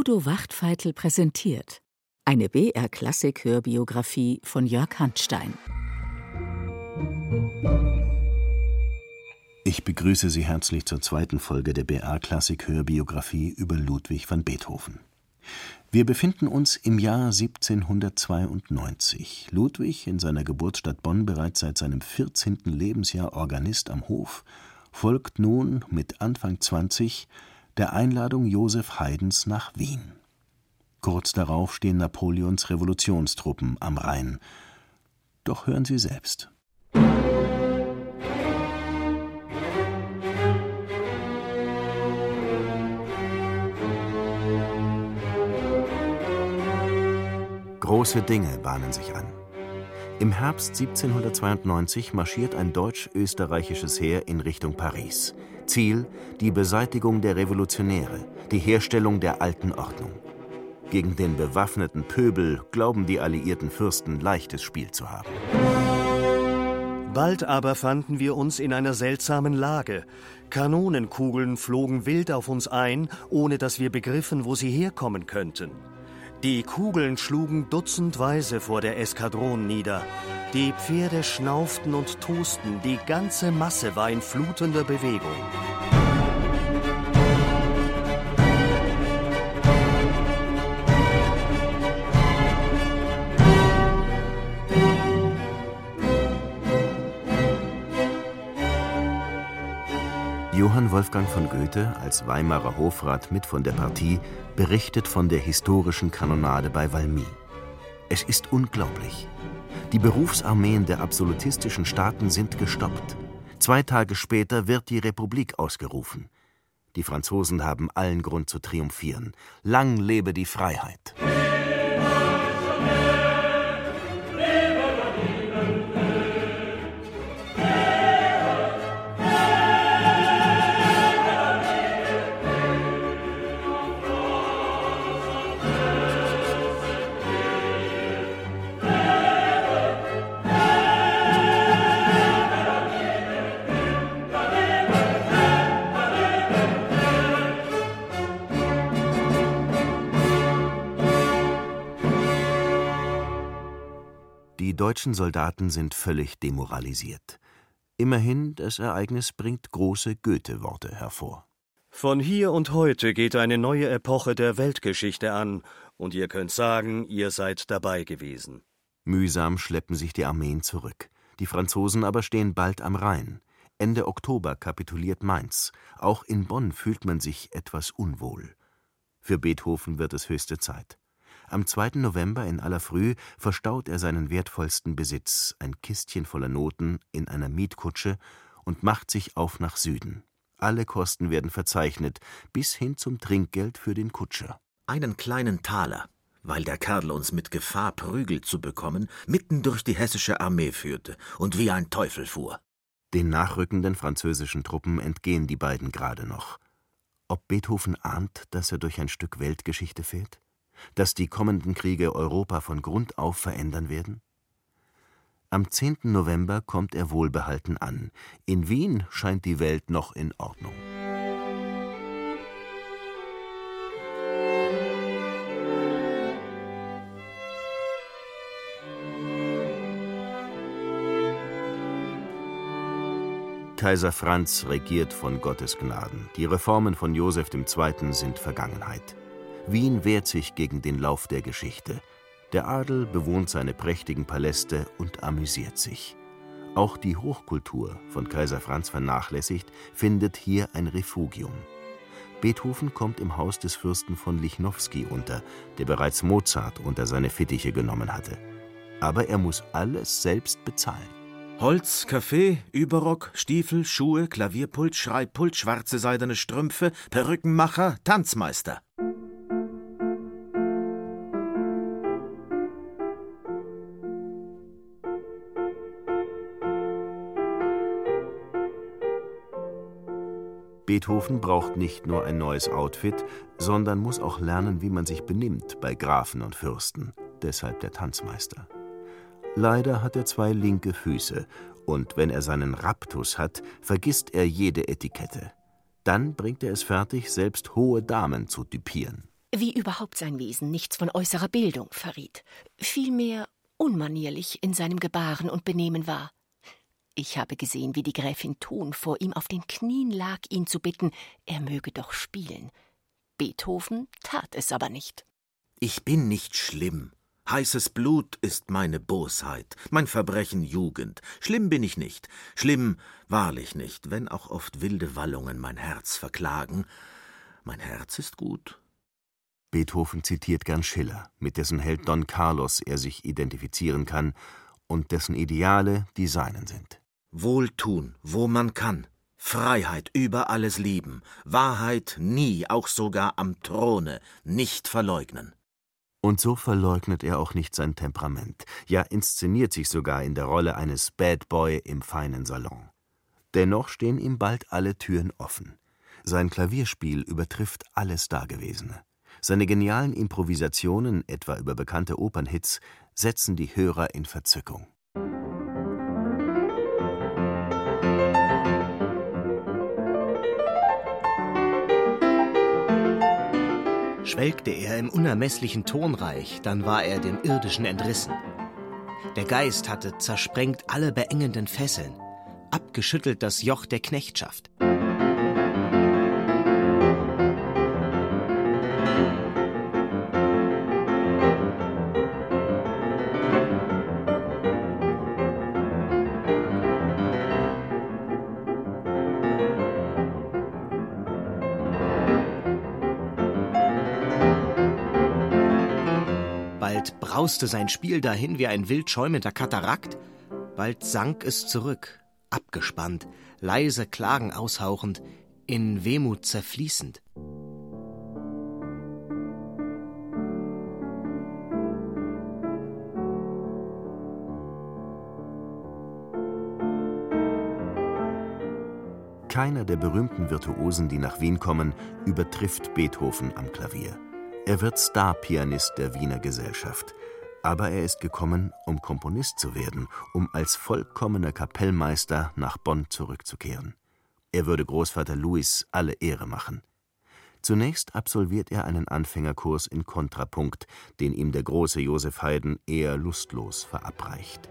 Udo Wachtfeitel präsentiert eine BR-Klassik-Hörbiografie von Jörg Handstein. Ich begrüße Sie herzlich zur zweiten Folge der BR-Klassik-Hörbiografie über Ludwig van Beethoven. Wir befinden uns im Jahr 1792. Ludwig, in seiner Geburtsstadt Bonn bereits seit seinem 14. Lebensjahr Organist am Hof, folgt nun mit Anfang 20 der Einladung Joseph Haydns nach Wien. Kurz darauf stehen Napoleons Revolutionstruppen am Rhein. Doch hören Sie selbst. Große Dinge bahnen sich an. Im Herbst 1792 marschiert ein deutsch-österreichisches Heer in Richtung Paris. Ziel die Beseitigung der Revolutionäre, die Herstellung der alten Ordnung. Gegen den bewaffneten Pöbel glauben die alliierten Fürsten leichtes Spiel zu haben. Bald aber fanden wir uns in einer seltsamen Lage. Kanonenkugeln flogen wild auf uns ein, ohne dass wir begriffen, wo sie herkommen könnten. Die Kugeln schlugen dutzendweise vor der Eskadron nieder. Die Pferde schnauften und tosten, die ganze Masse war in flutender Bewegung. Johann Wolfgang von Goethe, als Weimarer Hofrat mit von der Partie, berichtet von der historischen Kanonade bei Valmy. Es ist unglaublich. Die Berufsarmeen der absolutistischen Staaten sind gestoppt. Zwei Tage später wird die Republik ausgerufen. Die Franzosen haben allen Grund zu triumphieren. Lang lebe die Freiheit! Deutschen Soldaten sind völlig demoralisiert. Immerhin, das Ereignis bringt große Goethe-Worte hervor. Von hier und heute geht eine neue Epoche der Weltgeschichte an, und ihr könnt sagen, ihr seid dabei gewesen. Mühsam schleppen sich die Armeen zurück. Die Franzosen aber stehen bald am Rhein. Ende Oktober kapituliert Mainz. Auch in Bonn fühlt man sich etwas unwohl. Für Beethoven wird es höchste Zeit. Am 2. November in aller Früh verstaut er seinen wertvollsten Besitz, ein Kistchen voller Noten, in einer Mietkutsche und macht sich auf nach Süden. Alle Kosten werden verzeichnet, bis hin zum Trinkgeld für den Kutscher. Einen kleinen Taler, weil der Kerl uns mit Gefahr, Prügel zu bekommen, mitten durch die hessische Armee führte und wie ein Teufel fuhr. Den nachrückenden französischen Truppen entgehen die beiden gerade noch. Ob Beethoven ahnt, dass er durch ein Stück Weltgeschichte fährt? Dass die kommenden Kriege Europa von Grund auf verändern werden? Am 10. November kommt er wohlbehalten an. In Wien scheint die Welt noch in Ordnung. Kaiser Franz regiert von Gottes Gnaden. Die Reformen von Joseph II. sind Vergangenheit. Wien wehrt sich gegen den Lauf der Geschichte. Der Adel bewohnt seine prächtigen Paläste und amüsiert sich. Auch die Hochkultur, von Kaiser Franz vernachlässigt, findet hier ein Refugium. Beethoven kommt im Haus des Fürsten von Lichnowsky unter, der bereits Mozart unter seine Fittiche genommen hatte. Aber er muss alles selbst bezahlen. Holz, Kaffee, Überrock, Stiefel, Schuhe, Klavierpult, Schreibpult, schwarze seidene Strümpfe, Perückenmacher, Tanzmeister. Beethoven braucht nicht nur ein neues Outfit, sondern muss auch lernen, wie man sich benimmt bei Grafen und Fürsten. Deshalb der Tanzmeister. Leider hat er zwei linke Füße, und wenn er seinen Raptus hat, vergisst er jede Etikette. Dann bringt er es fertig, selbst hohe Damen zu typieren. wie überhaupt sein Wesen nichts von äußerer Bildung verriet, vielmehr unmanierlich in seinem Gebaren und Benehmen war. Ich habe gesehen, wie die Gräfin Thun vor ihm auf den Knien lag, ihn zu bitten, er möge doch spielen. Beethoven tat es aber nicht. Ich bin nicht schlimm. Heißes Blut ist meine Bosheit, mein Verbrechen Jugend. Schlimm bin ich nicht, schlimm wahrlich nicht, wenn auch oft wilde Wallungen mein Herz verklagen. Mein Herz ist gut. Beethoven zitiert gern Schiller, mit dessen Held Don Carlos er sich identifizieren kann und dessen Ideale die seinen sind. Wohltun, wo man kann, Freiheit über alles lieben, Wahrheit nie, auch sogar am Throne, nicht verleugnen. Und so verleugnet er auch nicht sein Temperament, ja inszeniert sich sogar in der Rolle eines Bad Boy im feinen Salon. Dennoch stehen ihm bald alle Türen offen. Sein Klavierspiel übertrifft alles Dagewesene. Seine genialen Improvisationen, etwa über bekannte Opernhits, setzen die Hörer in Verzückung. Schwelgte er im unermesslichen Tonreich, dann war er dem Irdischen entrissen. Der Geist hatte zersprengt alle beengenden Fesseln, abgeschüttelt das Joch der Knechtschaft. Brauste sein Spiel dahin wie ein wild schäumender Katarakt, bald sank es zurück, abgespannt, leise Klagen aushauchend, in Wehmut zerfließend. Keiner der berühmten Virtuosen, die nach Wien kommen, übertrifft Beethoven am Klavier. Er wird Starpianist der Wiener Gesellschaft. Aber er ist gekommen, um Komponist zu werden, um als vollkommener Kapellmeister nach Bonn zurückzukehren. Er würde Großvater Louis alle Ehre machen. Zunächst absolviert er einen Anfängerkurs in Kontrapunkt, den ihm der große Josef Haydn eher lustlos verabreicht.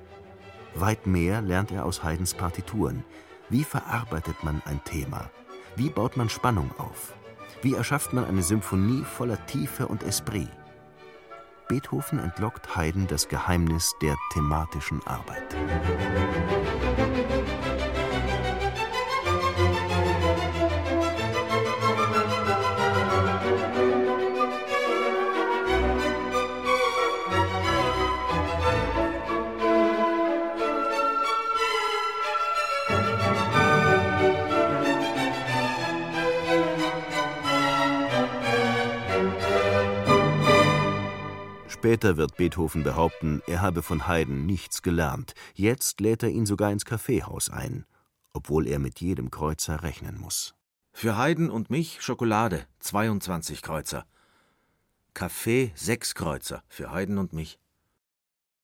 Weit mehr lernt er aus Haydns Partituren. Wie verarbeitet man ein Thema? Wie baut man Spannung auf? Wie erschafft man eine Symphonie voller Tiefe und Esprit? Beethoven entlockt Haydn das Geheimnis der thematischen Arbeit. Später wird Beethoven behaupten, er habe von Haydn nichts gelernt. Jetzt lädt er ihn sogar ins Kaffeehaus ein, obwohl er mit jedem Kreuzer rechnen muss. Für Haydn und mich Schokolade, 22 Kreuzer. Kaffee, sechs Kreuzer, für Haydn und mich.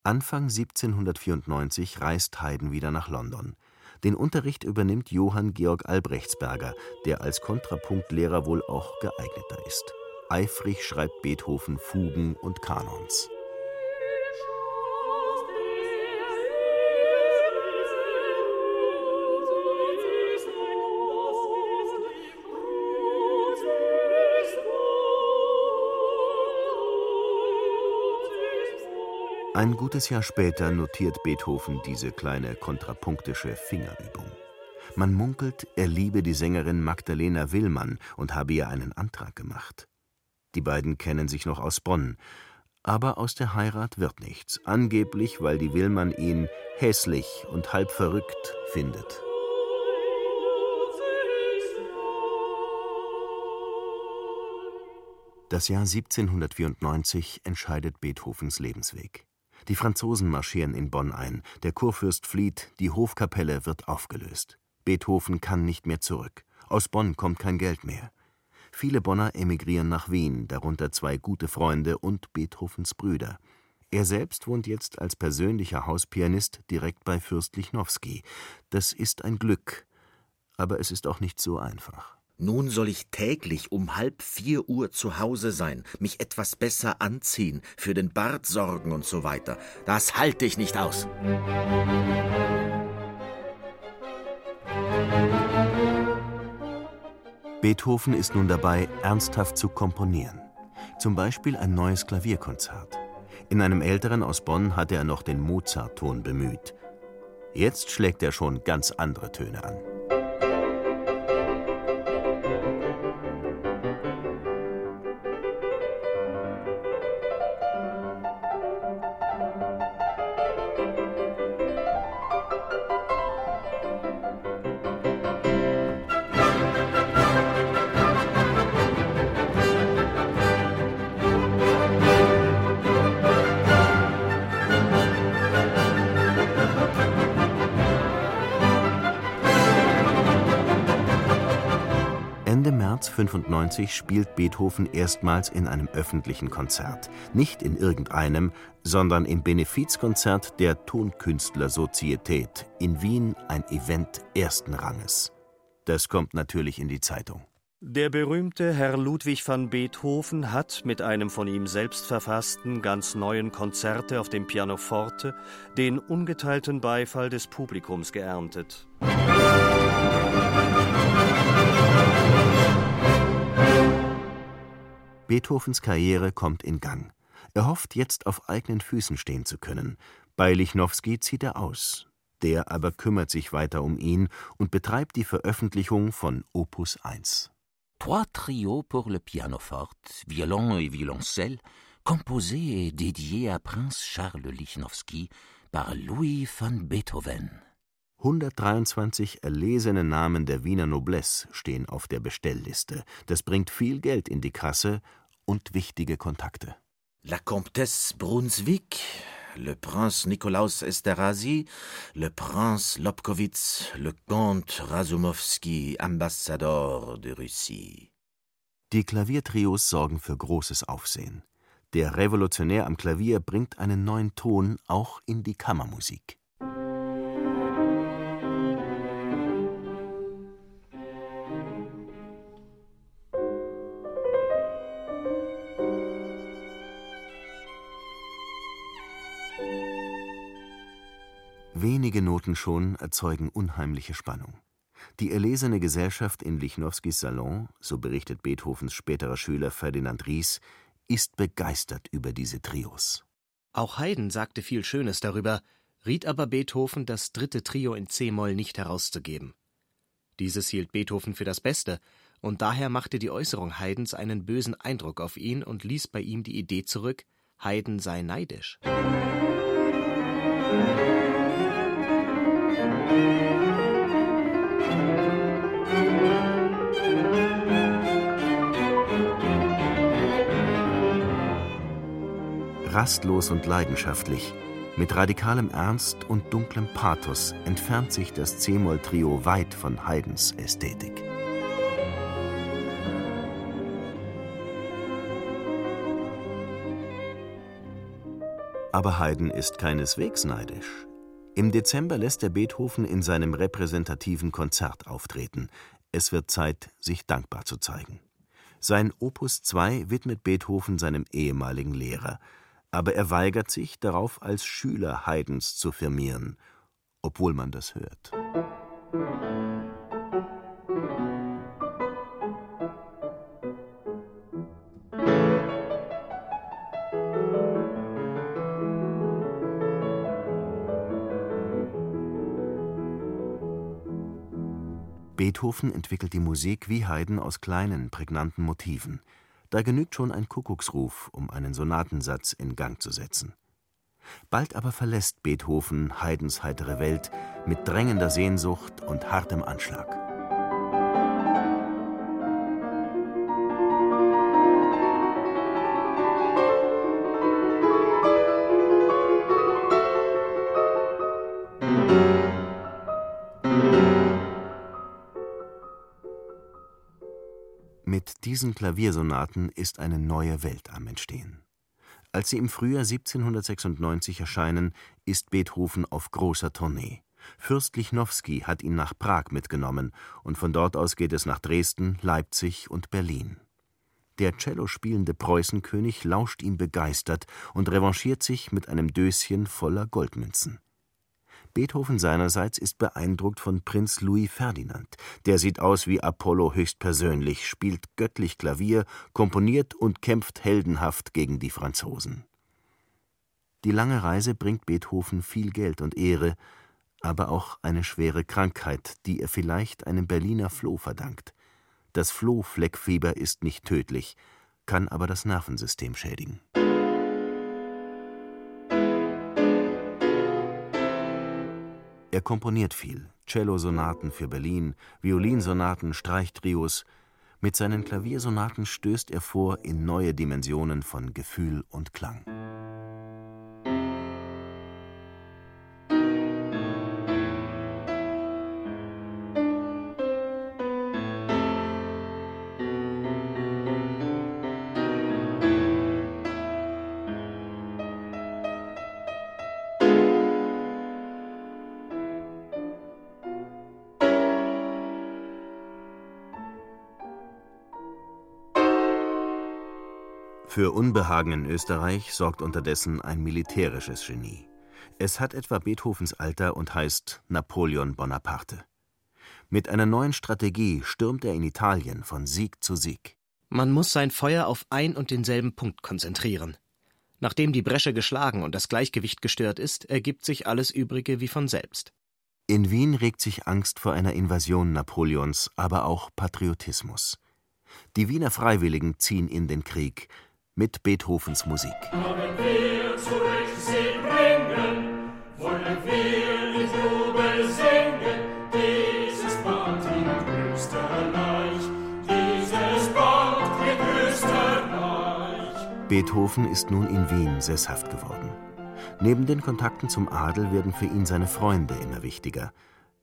Anfang 1794 reist Haydn wieder nach London. Den Unterricht übernimmt Johann Georg Albrechtsberger, der als Kontrapunktlehrer wohl auch geeigneter ist. Eifrig schreibt Beethoven Fugen und Kanons. Ein gutes Jahr später notiert Beethoven diese kleine kontrapunktische Fingerübung. Man munkelt, er liebe die Sängerin Magdalena Willmann und habe ihr einen Antrag gemacht. Die beiden kennen sich noch aus Bonn. Aber aus der Heirat wird nichts, angeblich, weil die Willmann ihn hässlich und halb verrückt findet. Das Jahr 1794 entscheidet Beethovens Lebensweg. Die Franzosen marschieren in Bonn ein, der Kurfürst flieht, die Hofkapelle wird aufgelöst. Beethoven kann nicht mehr zurück. Aus Bonn kommt kein Geld mehr. Viele Bonner emigrieren nach Wien, darunter zwei gute Freunde und Beethovens Brüder. Er selbst wohnt jetzt als persönlicher Hauspianist direkt bei Fürst Lichnowsky. Das ist ein Glück, aber es ist auch nicht so einfach. Nun soll ich täglich um halb vier Uhr zu Hause sein, mich etwas besser anziehen, für den Bart sorgen und so weiter. Das halte ich nicht aus. Beethoven ist nun dabei, ernsthaft zu komponieren. Zum Beispiel ein neues Klavierkonzert. In einem älteren aus Bonn hatte er noch den Mozart-Ton bemüht. Jetzt schlägt er schon ganz andere Töne an. 1995 spielt Beethoven erstmals in einem öffentlichen Konzert. Nicht in irgendeinem, sondern im Benefizkonzert der Tonkünstlersozietät. In Wien ein Event ersten Ranges. Das kommt natürlich in die Zeitung. Der berühmte Herr Ludwig van Beethoven hat mit einem von ihm selbst verfassten, ganz neuen Konzerte auf dem Pianoforte den ungeteilten Beifall des Publikums geerntet. Musik Beethovens Karriere kommt in Gang. Er hofft jetzt auf eigenen Füßen stehen zu können. Bei Lichnowsky zieht er aus. Der aber kümmert sich weiter um ihn und betreibt die Veröffentlichung von Opus 1. Trois trios pour le pianoforte, violon et violoncelle, composés et dédiés à Prince Charles Lichnowsky par Louis van Beethoven. 123 erlesene Namen der Wiener Noblesse stehen auf der Bestellliste. Das bringt viel Geld in die Kasse und wichtige Kontakte. La Comtesse Brunswick, le Prince Nikolaus Esterhazy, le Prince Lobkowitz, le Comte Rasumowski, Ambassador de Russie. Die Klaviertrios sorgen für großes Aufsehen. Der Revolutionär am Klavier bringt einen neuen Ton auch in die Kammermusik. Wenige Noten schon erzeugen unheimliche Spannung. Die erlesene Gesellschaft in Lichnowskys Salon, so berichtet Beethovens späterer Schüler Ferdinand Ries, ist begeistert über diese Trios. Auch Haydn sagte viel Schönes darüber, riet aber Beethoven, das dritte Trio in c-Moll nicht herauszugeben. Dieses hielt Beethoven für das Beste, und daher machte die Äußerung Haydns einen bösen Eindruck auf ihn und ließ bei ihm die Idee zurück, Haydn sei neidisch. Rastlos und leidenschaftlich, mit radikalem Ernst und dunklem Pathos entfernt sich das C-Moll-Trio weit von Haydns Ästhetik. Aber Haydn ist keineswegs neidisch. Im Dezember lässt er Beethoven in seinem repräsentativen Konzert auftreten. Es wird Zeit, sich dankbar zu zeigen. Sein Opus 2 widmet Beethoven seinem ehemaligen Lehrer, aber er weigert sich, darauf als Schüler Haydns zu firmieren, obwohl man das hört. Beethoven entwickelt die Musik wie Haydn aus kleinen, prägnanten Motiven. Da genügt schon ein Kuckucksruf, um einen Sonatensatz in Gang zu setzen. Bald aber verlässt Beethoven Haydns heitere Welt mit drängender Sehnsucht und hartem Anschlag. Mit diesen Klaviersonaten ist eine neue Welt am Entstehen. Als sie im Frühjahr 1796 erscheinen, ist Beethoven auf großer Tournee. Fürst Lichnowsky hat ihn nach Prag mitgenommen, und von dort aus geht es nach Dresden, Leipzig und Berlin. Der Cello spielende Preußenkönig lauscht ihm begeistert und revanchiert sich mit einem Döschen voller Goldmünzen. Beethoven seinerseits ist beeindruckt von Prinz Louis Ferdinand. Der sieht aus wie Apollo höchstpersönlich, spielt göttlich Klavier, komponiert und kämpft heldenhaft gegen die Franzosen. Die lange Reise bringt Beethoven viel Geld und Ehre, aber auch eine schwere Krankheit, die er vielleicht einem Berliner Floh verdankt. Das Flohfleckfieber ist nicht tödlich, kann aber das Nervensystem schädigen. Er komponiert viel: Cellosonaten für Berlin, Violinsonaten, Streichtrios. Mit seinen Klaviersonaten stößt er vor in neue Dimensionen von Gefühl und Klang Für Unbehagen in Österreich sorgt unterdessen ein militärisches Genie. Es hat etwa Beethovens Alter und heißt Napoleon Bonaparte. Mit einer neuen Strategie stürmt er in Italien von Sieg zu Sieg. Man muss sein Feuer auf ein und denselben Punkt konzentrieren. Nachdem die Bresche geschlagen und das Gleichgewicht gestört ist, ergibt sich alles Übrige wie von selbst. In Wien regt sich Angst vor einer Invasion Napoleons, aber auch Patriotismus. Die Wiener Freiwilligen ziehen in den Krieg, mit Beethovens Musik. Beethoven ist nun in Wien sesshaft geworden. Neben den Kontakten zum Adel werden für ihn seine Freunde immer wichtiger.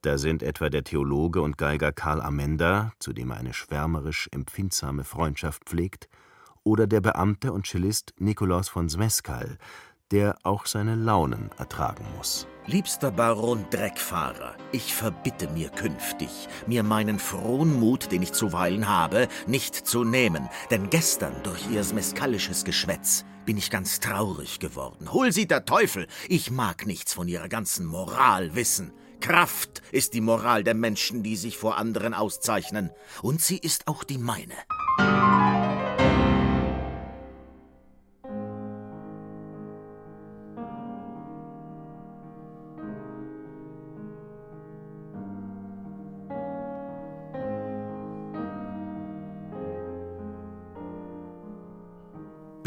Da sind etwa der Theologe und Geiger Karl Amenda, zu dem er eine schwärmerisch empfindsame Freundschaft pflegt, oder der Beamte und Cellist Nikolaus von Smeskal, der auch seine Launen ertragen muss. Liebster Baron Dreckfahrer, ich verbitte mir künftig, mir meinen frohen Mut, den ich zuweilen habe, nicht zu nehmen, denn gestern durch ihr smeskalisches Geschwätz bin ich ganz traurig geworden. Hol sie der Teufel! Ich mag nichts von ihrer ganzen Moral wissen. Kraft ist die Moral der Menschen, die sich vor anderen auszeichnen, und sie ist auch die meine.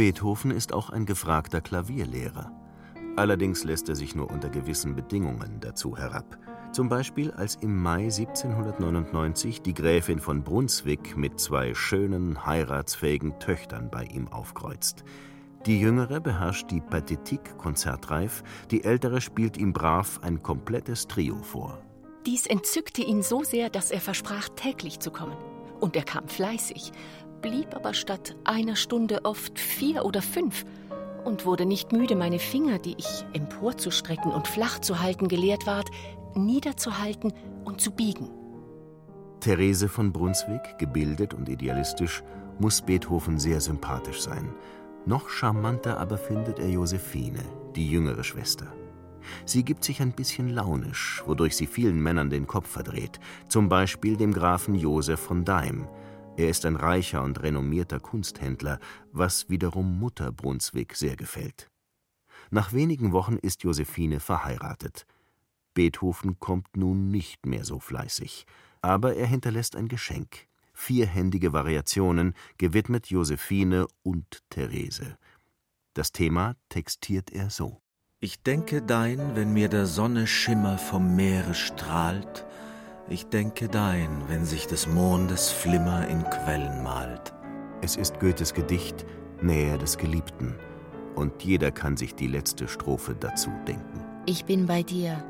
Beethoven ist auch ein gefragter Klavierlehrer. Allerdings lässt er sich nur unter gewissen Bedingungen dazu herab. Zum Beispiel als im Mai 1799 die Gräfin von Brunswick mit zwei schönen, heiratsfähigen Töchtern bei ihm aufkreuzt. Die jüngere beherrscht die Pathetik konzertreif, die ältere spielt ihm brav ein komplettes Trio vor. Dies entzückte ihn so sehr, dass er versprach, täglich zu kommen. Und er kam fleißig, blieb aber statt einer Stunde oft vier oder fünf und wurde nicht müde, meine Finger, die ich emporzustrecken und flach zu halten gelehrt ward, niederzuhalten und zu biegen. Therese von Brunswick, gebildet und idealistisch, muss Beethoven sehr sympathisch sein. Noch charmanter aber findet er Josephine, die jüngere Schwester. Sie gibt sich ein bisschen launisch, wodurch sie vielen Männern den Kopf verdreht, zum Beispiel dem Grafen Josef von Daim, er ist ein reicher und renommierter Kunsthändler, was wiederum Mutter Brunswick sehr gefällt. Nach wenigen Wochen ist Josephine verheiratet. Beethoven kommt nun nicht mehr so fleißig, aber er hinterlässt ein Geschenk, vierhändige Variationen, gewidmet Josephine und Therese. Das Thema textiert er so. Ich denke dein, wenn mir der Sonne Schimmer vom Meere strahlt, ich denke dein, wenn sich des Mondes Flimmer in Quellen malt. Es ist Goethes Gedicht Nähe des Geliebten, und jeder kann sich die letzte Strophe dazu denken. Ich bin bei dir,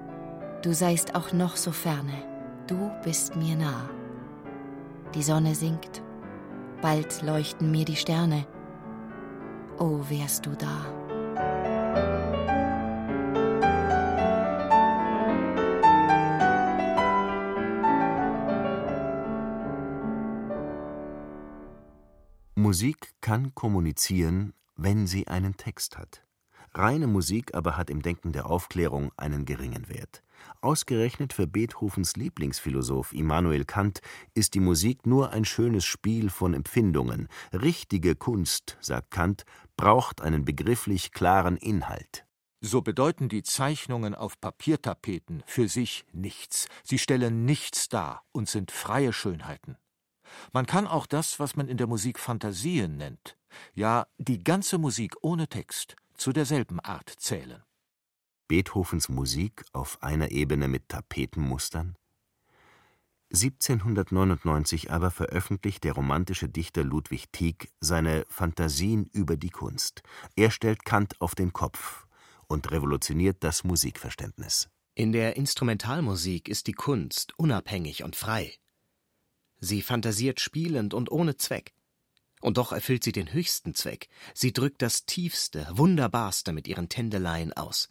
du seist auch noch so ferne, du bist mir nah. Die Sonne sinkt, bald leuchten mir die Sterne. Oh, wärst du da. Musik kann kommunizieren, wenn sie einen Text hat. Reine Musik aber hat im Denken der Aufklärung einen geringen Wert. Ausgerechnet für Beethovens Lieblingsphilosoph Immanuel Kant ist die Musik nur ein schönes Spiel von Empfindungen. Richtige Kunst, sagt Kant, braucht einen begrifflich klaren Inhalt. So bedeuten die Zeichnungen auf Papiertapeten für sich nichts. Sie stellen nichts dar und sind freie Schönheiten. Man kann auch das, was man in der Musik Fantasien nennt, ja die ganze Musik ohne Text, zu derselben Art zählen. Beethovens Musik auf einer Ebene mit Tapetenmustern? 1799 aber veröffentlicht der romantische Dichter Ludwig Tieck seine Phantasien über die Kunst. Er stellt Kant auf den Kopf und revolutioniert das Musikverständnis. In der Instrumentalmusik ist die Kunst unabhängig und frei. Sie fantasiert spielend und ohne Zweck. Und doch erfüllt sie den höchsten Zweck. Sie drückt das Tiefste, Wunderbarste mit ihren Tändeleien aus.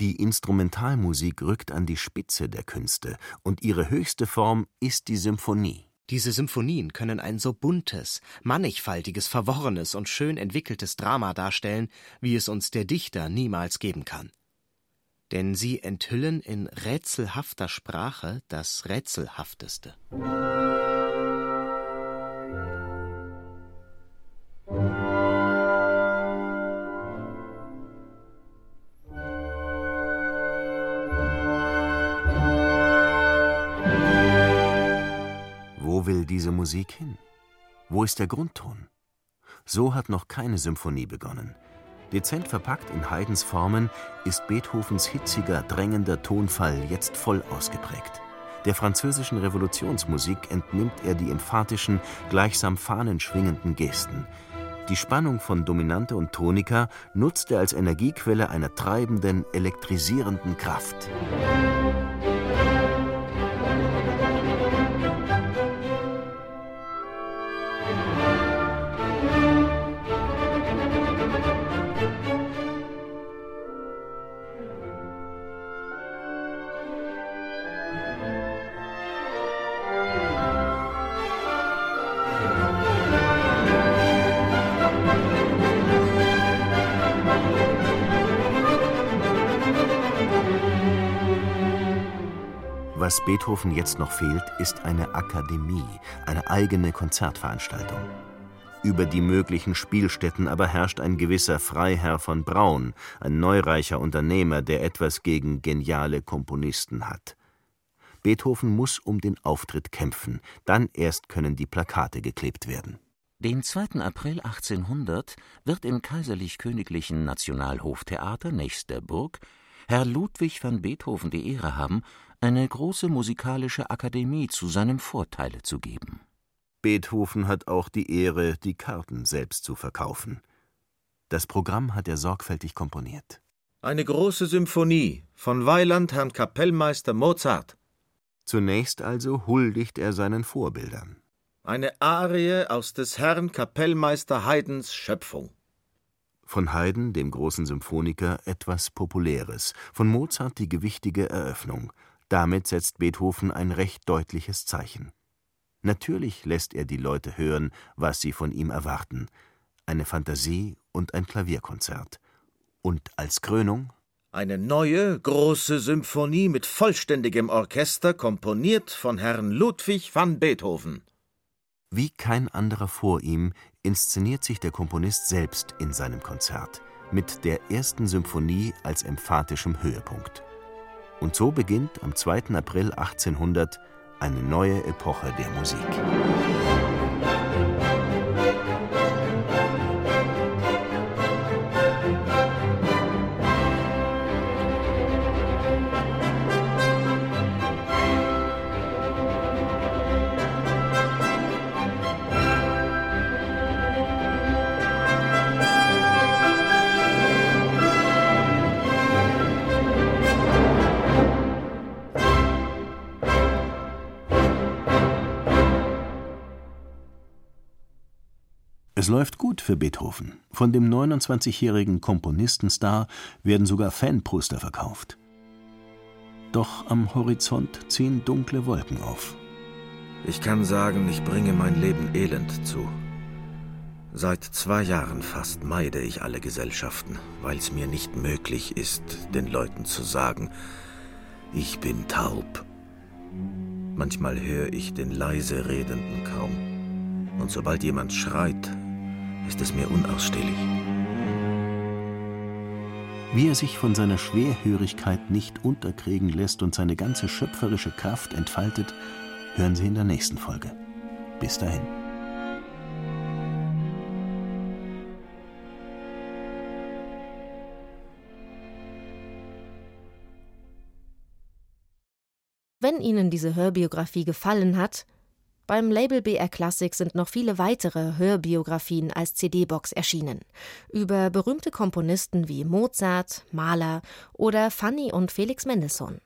Die Instrumentalmusik rückt an die Spitze der Künste, und ihre höchste Form ist die Symphonie. Diese Symphonien können ein so buntes, mannigfaltiges, verworrenes und schön entwickeltes Drama darstellen, wie es uns der Dichter niemals geben kann. Denn sie enthüllen in rätselhafter Sprache das Rätselhafteste. Will diese Musik hin? Wo ist der Grundton? So hat noch keine Symphonie begonnen. Dezent verpackt in Haydns Formen ist Beethovens hitziger, drängender Tonfall jetzt voll ausgeprägt. Der französischen Revolutionsmusik entnimmt er die emphatischen, gleichsam fahnenschwingenden Gesten. Die Spannung von Dominante und Tonika nutzt er als Energiequelle einer treibenden, elektrisierenden Kraft. Was Beethoven jetzt noch fehlt, ist eine Akademie, eine eigene Konzertveranstaltung. Über die möglichen Spielstätten aber herrscht ein gewisser Freiherr von Braun, ein neureicher Unternehmer, der etwas gegen geniale Komponisten hat. Beethoven muss um den Auftritt kämpfen, dann erst können die Plakate geklebt werden. Den 2. April 1800 wird im Kaiserlich-Königlichen Nationalhoftheater nächst der Burg Herr Ludwig van Beethoven die Ehre haben, eine große musikalische Akademie zu seinem Vorteile zu geben. Beethoven hat auch die Ehre, die Karten selbst zu verkaufen. Das Programm hat er sorgfältig komponiert. Eine große Symphonie von Weiland Herrn Kapellmeister Mozart. Zunächst also huldigt er seinen Vorbildern. Eine Arie aus des Herrn Kapellmeister Haydns Schöpfung. Von Haydn, dem großen Symphoniker, etwas Populäres, von Mozart die gewichtige Eröffnung, damit setzt Beethoven ein recht deutliches Zeichen. Natürlich lässt er die Leute hören, was sie von ihm erwarten: eine Fantasie und ein Klavierkonzert. Und als Krönung eine neue große Symphonie mit vollständigem Orchester, komponiert von Herrn Ludwig van Beethoven. Wie kein anderer vor ihm inszeniert sich der Komponist selbst in seinem Konzert, mit der ersten Symphonie als emphatischem Höhepunkt. Und so beginnt am 2. April 1800 eine neue Epoche der Musik. Es läuft gut für Beethoven. Von dem 29-jährigen Komponistenstar werden sogar Fanposter verkauft. Doch am Horizont ziehen dunkle Wolken auf. Ich kann sagen, ich bringe mein Leben elend zu. Seit zwei Jahren fast meide ich alle Gesellschaften, weil es mir nicht möglich ist, den Leuten zu sagen, ich bin taub. Manchmal höre ich den leise Redenden kaum. Und sobald jemand schreit, ist es mir unausstehlich. Wie er sich von seiner Schwerhörigkeit nicht unterkriegen lässt und seine ganze schöpferische Kraft entfaltet, hören Sie in der nächsten Folge. Bis dahin. Wenn Ihnen diese Hörbiografie gefallen hat, beim Label BR Classic sind noch viele weitere Hörbiografien als CD-Box erschienen. Über berühmte Komponisten wie Mozart, Mahler oder Fanny und Felix Mendelssohn.